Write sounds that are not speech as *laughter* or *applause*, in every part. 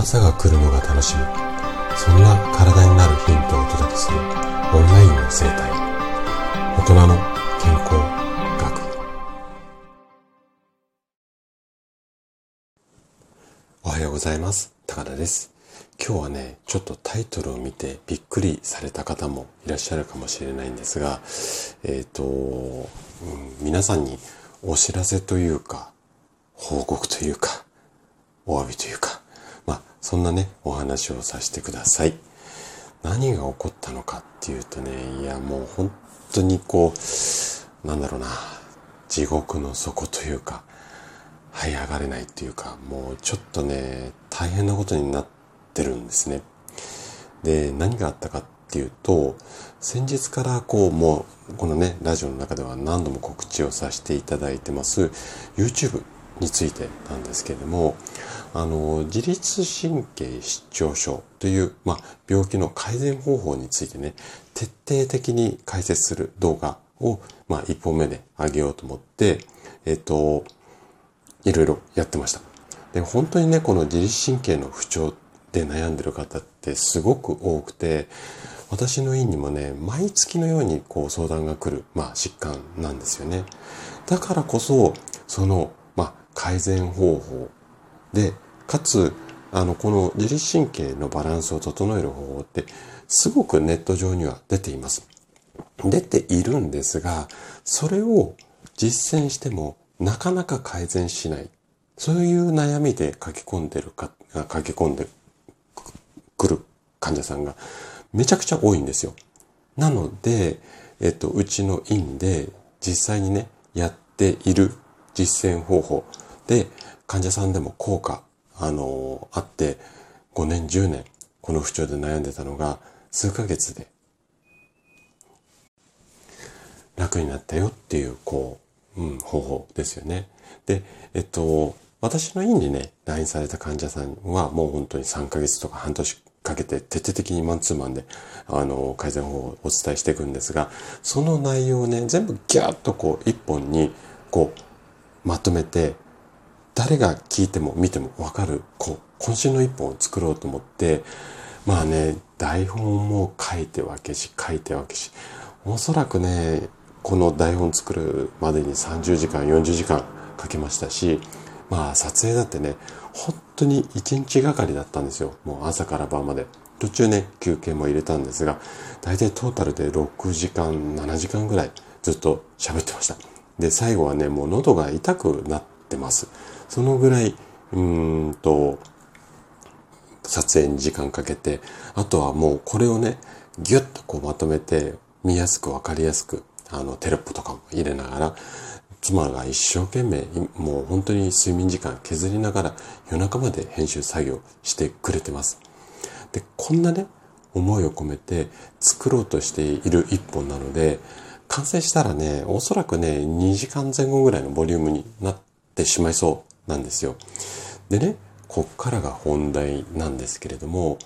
朝が来るのが楽しみ。そんな体になるヒントをお届けするオンラインの生態。大人の健康学。おはようございます。高田です。今日はねちょっとタイトルを見てびっくりされた方もいらっしゃるかもしれないんですがえっ、ー、と、うん、皆さんにお知らせというか報告というかお詫びというかそんなね、お話をさせてください。何が起こったのかっていうとね、いやもう本当にこう、なんだろうな、地獄の底というか、這い上がれないっていうか、もうちょっとね、大変なことになってるんですね。で、何があったかっていうと、先日からこう、もう、このね、ラジオの中では何度も告知をさせていただいてます、YouTube についてなんですけれども、あの、自律神経失調症という、まあ、病気の改善方法についてね、徹底的に解説する動画を、まあ、一本目で上げようと思って、えっと、いろいろやってました。で、本当にね、この自律神経の不調で悩んでる方ってすごく多くて、私の院にもね、毎月のようにこう相談が来る、まあ、疾患なんですよね。だからこそ、その、改善方法で、かつ、あの、この自律神経のバランスを整える方法って、すごくネット上には出ています。出ているんですが、それを実践してもなかなか改善しない。そういう悩みで書き込んでるか、書き込んでくる患者さんがめちゃくちゃ多いんですよ。なので、えっと、うちの院で実際にね、やっている実践方法で、患者さんでも効果、あのあって、5年、10年、この不調で悩んでたのが、数ヶ月で、楽になったよっていう、こう、うん、方法ですよね。で、えっと、私の院にね、来院された患者さんはもう本当に3ヶ月とか半年かけて徹底的にマンツーマンで、あの、改善法をお伝えしていくんですが、その内容をね、全部ギャーッとこう、一本に、こう、まとめて、誰が聞いても見てもわかる、こう、渾身の一本を作ろうと思って、まあね、台本も書いてわけし、書いてわけし、おそらくね、この台本作るまでに30時間、40時間かけましたし、まあ撮影だってね、本当に1日がかりだったんですよ。もう朝から晩まで。途中ね、休憩も入れたんですが、大体トータルで6時間、7時間ぐらいずっと喋ってました。で、最後はね、もう喉が痛くなってます。そのぐらい、うんと、撮影に時間かけて、あとはもうこれをね、ギュッとこうまとめて、見やすくわかりやすく、あの、テロップとかも入れながら、妻が一生懸命、もう本当に睡眠時間削りながら夜中まで編集作業してくれてます。で、こんなね、思いを込めて作ろうとしている一本なので、完成したらね、おそらくね、2時間前後ぐらいのボリュームになっってしまいそうなんですよ。でね、こっからが本題なんですけれども、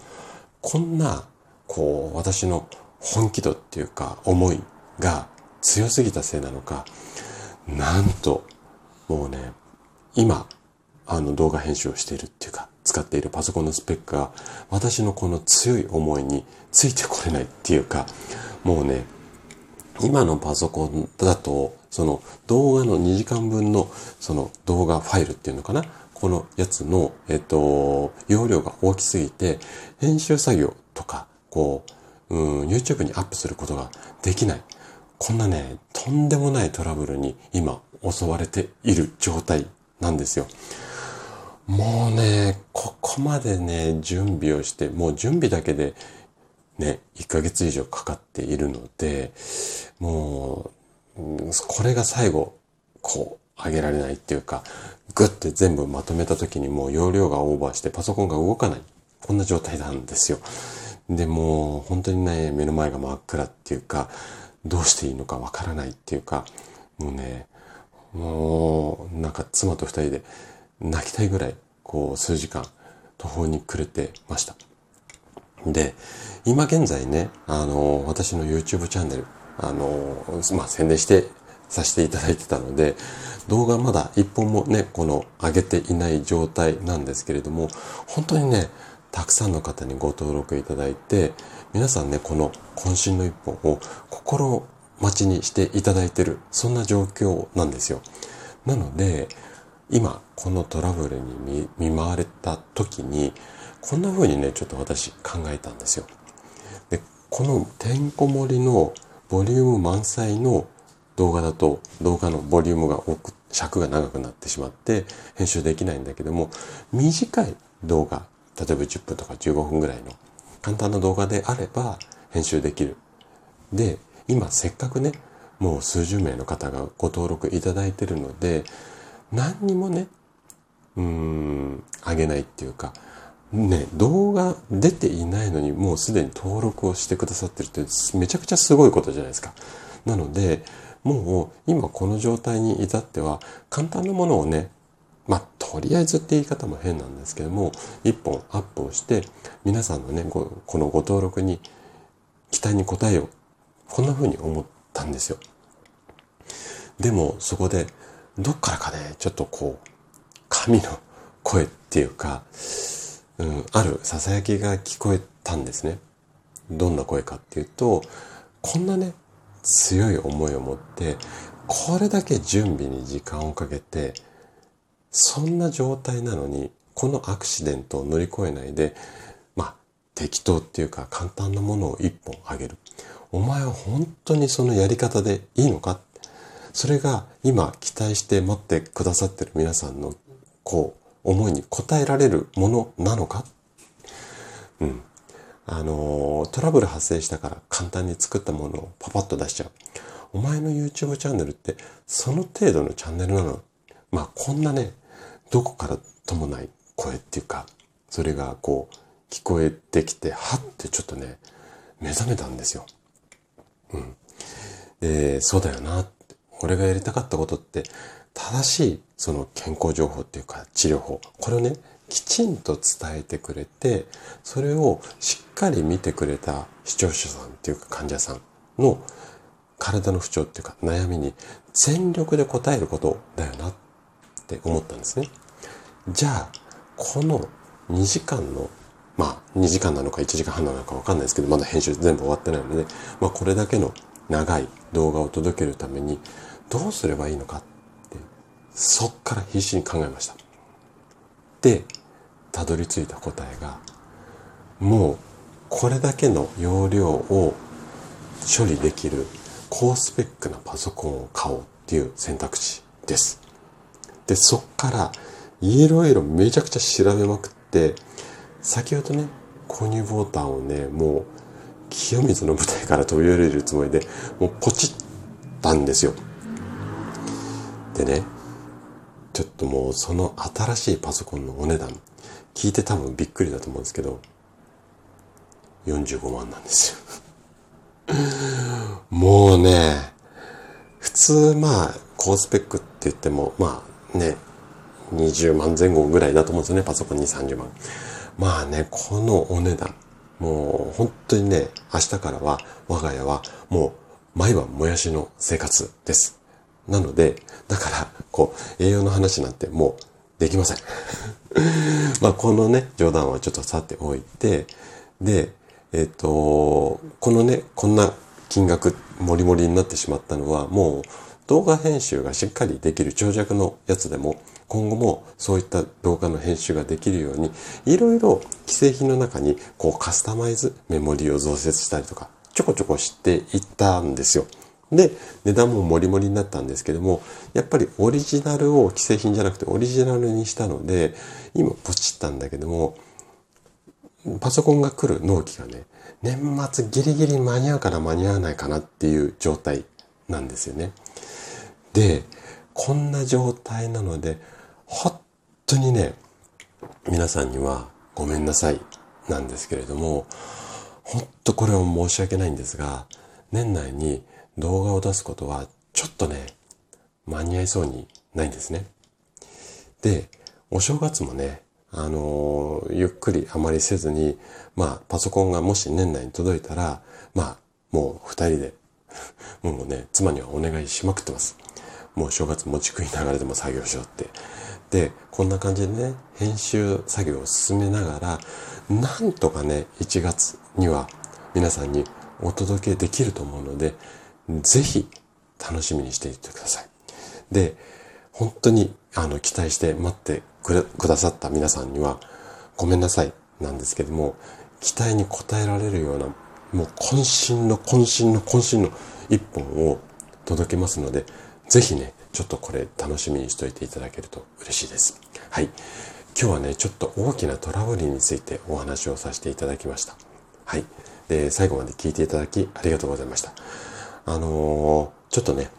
こんな、こう、私の本気度っていうか、思いが強すぎたせいなのか、なんと、もうね、今、あの動画編集をしているっていうか、使っているパソコンのスペックが、私のこの強い思いについてこれないっていうか、もうね、今のパソコンだと、その動画の2時間分のその動画ファイルっていうのかな？このやつの、えっと、容量が大きすぎて、編集作業とか、こう、うん、YouTube にアップすることができない。こんなね、とんでもないトラブルに今襲われている状態なんですよ。もうね、ここまでね、準備をして、もう準備だけでね、1ヶ月以上かかっているので、もう、これが最後、こう、上げられないっていうか、グッて全部まとめた時にもう容量がオーバーしてパソコンが動かない。こんな状態なんですよ。で、もう本当にね、目の前が真っ暗っていうか、どうしていいのかわからないっていうか、もうね、もう、なんか妻と二人で泣きたいぐらい、こう、数時間途方に暮れてました。で、今現在ね、あの、私の YouTube チャンネル、あの、まあ、宣伝してさせていただいてたので、動画まだ一本もね、この上げていない状態なんですけれども、本当にね、たくさんの方にご登録いただいて、皆さんね、この渾身の一本を心待ちにしていただいてる、そんな状況なんですよ。なので、今、このトラブルに見舞われた時に、こんな風にね、ちょっと私考えたんですよ。で、このてんこ盛りのボリューム満載の動画だと動画のボリュームが多く、尺が長くなってしまって編集できないんだけども、短い動画、例えば10分とか15分ぐらいの簡単な動画であれば編集できる。で、今せっかくね、もう数十名の方がご登録いただいてるので、何にもね、うーん、あげないっていうか、ね、動画出ていないのにもうすでに登録をしてくださってるってめちゃくちゃすごいことじゃないですか。なので、もう今この状態に至っては簡単なものをね、まあ、とりあえずって言い方も変なんですけども、一本アップをして皆さんのね、このご登録に期待に応えよう。こんな風に思ったんですよ。でもそこでどっからかね、ちょっとこう、神の声っていうか、うん、ある囁きが聞こえたんですね。どんな声かっていうと、こんなね、強い思いを持って、これだけ準備に時間をかけて、そんな状態なのに、このアクシデントを乗り越えないで、まあ、適当っていうか簡単なものを一本あげる。お前は本当にそのやり方でいいのか？それが今期待して待ってくださってる皆さんのこう思いに応えられるものなのか？うん。あの、トラブル発生したから簡単に作ったものをパパッと出しちゃう。お前の YouTube チャンネルってその程度のチャンネルなの？まあこんなね、どこからともない声っていうか、それがこう聞こえてきて、はってちょっとね、目覚めたんですよ。うん。で、そうだよな。俺がやりたかったことって、正しいその健康情報っていうか治療法。これをね、きちんと伝えてくれて、それをしっかり見てくれた視聴者さんっていうか患者さんの体の不調っていうか悩みに全力で答えることだよなって思ったんですね。じゃあ、この2時間の、まあ2時間なのか1時間半なのかわかんないですけど、まだ編集全部終わってないので、まあこれだけの長い動画を届けるためにどうすればいいのかって、そっから必死に考えました。で、たどり着いた答えが、もうこれだけの容量を処理できる高スペックなパソコンを買おうっていう選択肢です。で、そっからいろいろめちゃくちゃ調べまくって、先ほどね、購入ボタンをね、もう清水の舞台から飛び降りるつもりで、もうポチったんですよ。でね、ちょっともうその新しいパソコンのお値段、聞いて多分びっくりだと思うんですけど、45万なんですよ。*laughs* もうね、普通まあ、高スペックって言っても、まあね、20万前後ぐらいだと思うんですよね、パソコンに30万。まあね、このお値段。もう本当にね、明日からは我が家はもう毎晩もやしの生活です。なので、だから、こう、栄養の話なんてもうできません。*laughs* まあ、このね、冗談はちょっとさておいて、で、えっ、と、このね、こんな金額、もりもりになってしまったのは、もう動画編集がしっかりできる長尺のやつでも、今後もそういった動画の編集ができるように、いろいろ既製品の中にこうカスタマイズメモリーを増設したりとか、ちょこちょこしていったんですよ。で、値段もモリモリになったんですけども、やっぱりオリジナルを既製品じゃなくてオリジナルにしたので、今ポチったんだけども、パソコンが来る納期がね、年末ギリギリ間に合うかな間に合わないかなっていう状態なんですよね。で、こんな状態なので、本当にね、皆さんにはごめんなさいなんですけれども、本当これは申し訳ないんですが、年内に動画を出すことはちょっとね、間に合いそうにないんですね。で、お正月もね、あのー、ゆっくりあまりせずに、まあ、パソコンがもし年内に届いたら、まあ、もう二人で *laughs* もうね、妻にはお願いしまくってます。もう正月餅食いながらでも作業しようって。で、こんな感じでね、編集作業を進めながら、なんとかね、1月には皆さんにお届けできると思うので、ぜひ楽しみにしていてください。で、本当にあの期待して待ってくださった皆さんにはごめんなさいなんですけども、期待に応えられるような、もう渾身の渾身の渾身の一本を届けますので、ぜひね、ちょっとこれ楽しみにしといていただけると嬉しいです。はい。今日はね、ちょっと大きなトラブルについてお話をさせていただきました。はい。で、最後まで聞いていただきありがとうございました。あのー、ちょっとね、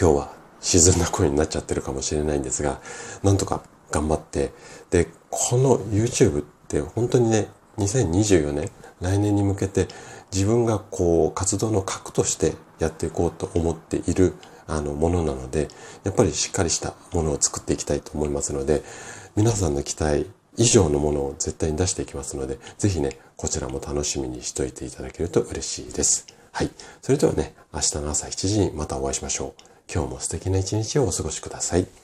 今日は沈んだ声になっちゃってるかもしれないんですが、なんとか頑張って、で、この YouTube って本当にね、2024年、来年に向けて自分がこう活動の核としてやっていこうと思っているあのものなので、やっぱりしっかりしたものを作っていきたいと思いますので、皆さんの期待以上のものを絶対に出していきますので、ぜひね、こちらも楽しみにしといていただけると嬉しいです。はい。それではね、明日の朝7時にまたお会いしましょう。今日も素敵な一日をお過ごしください。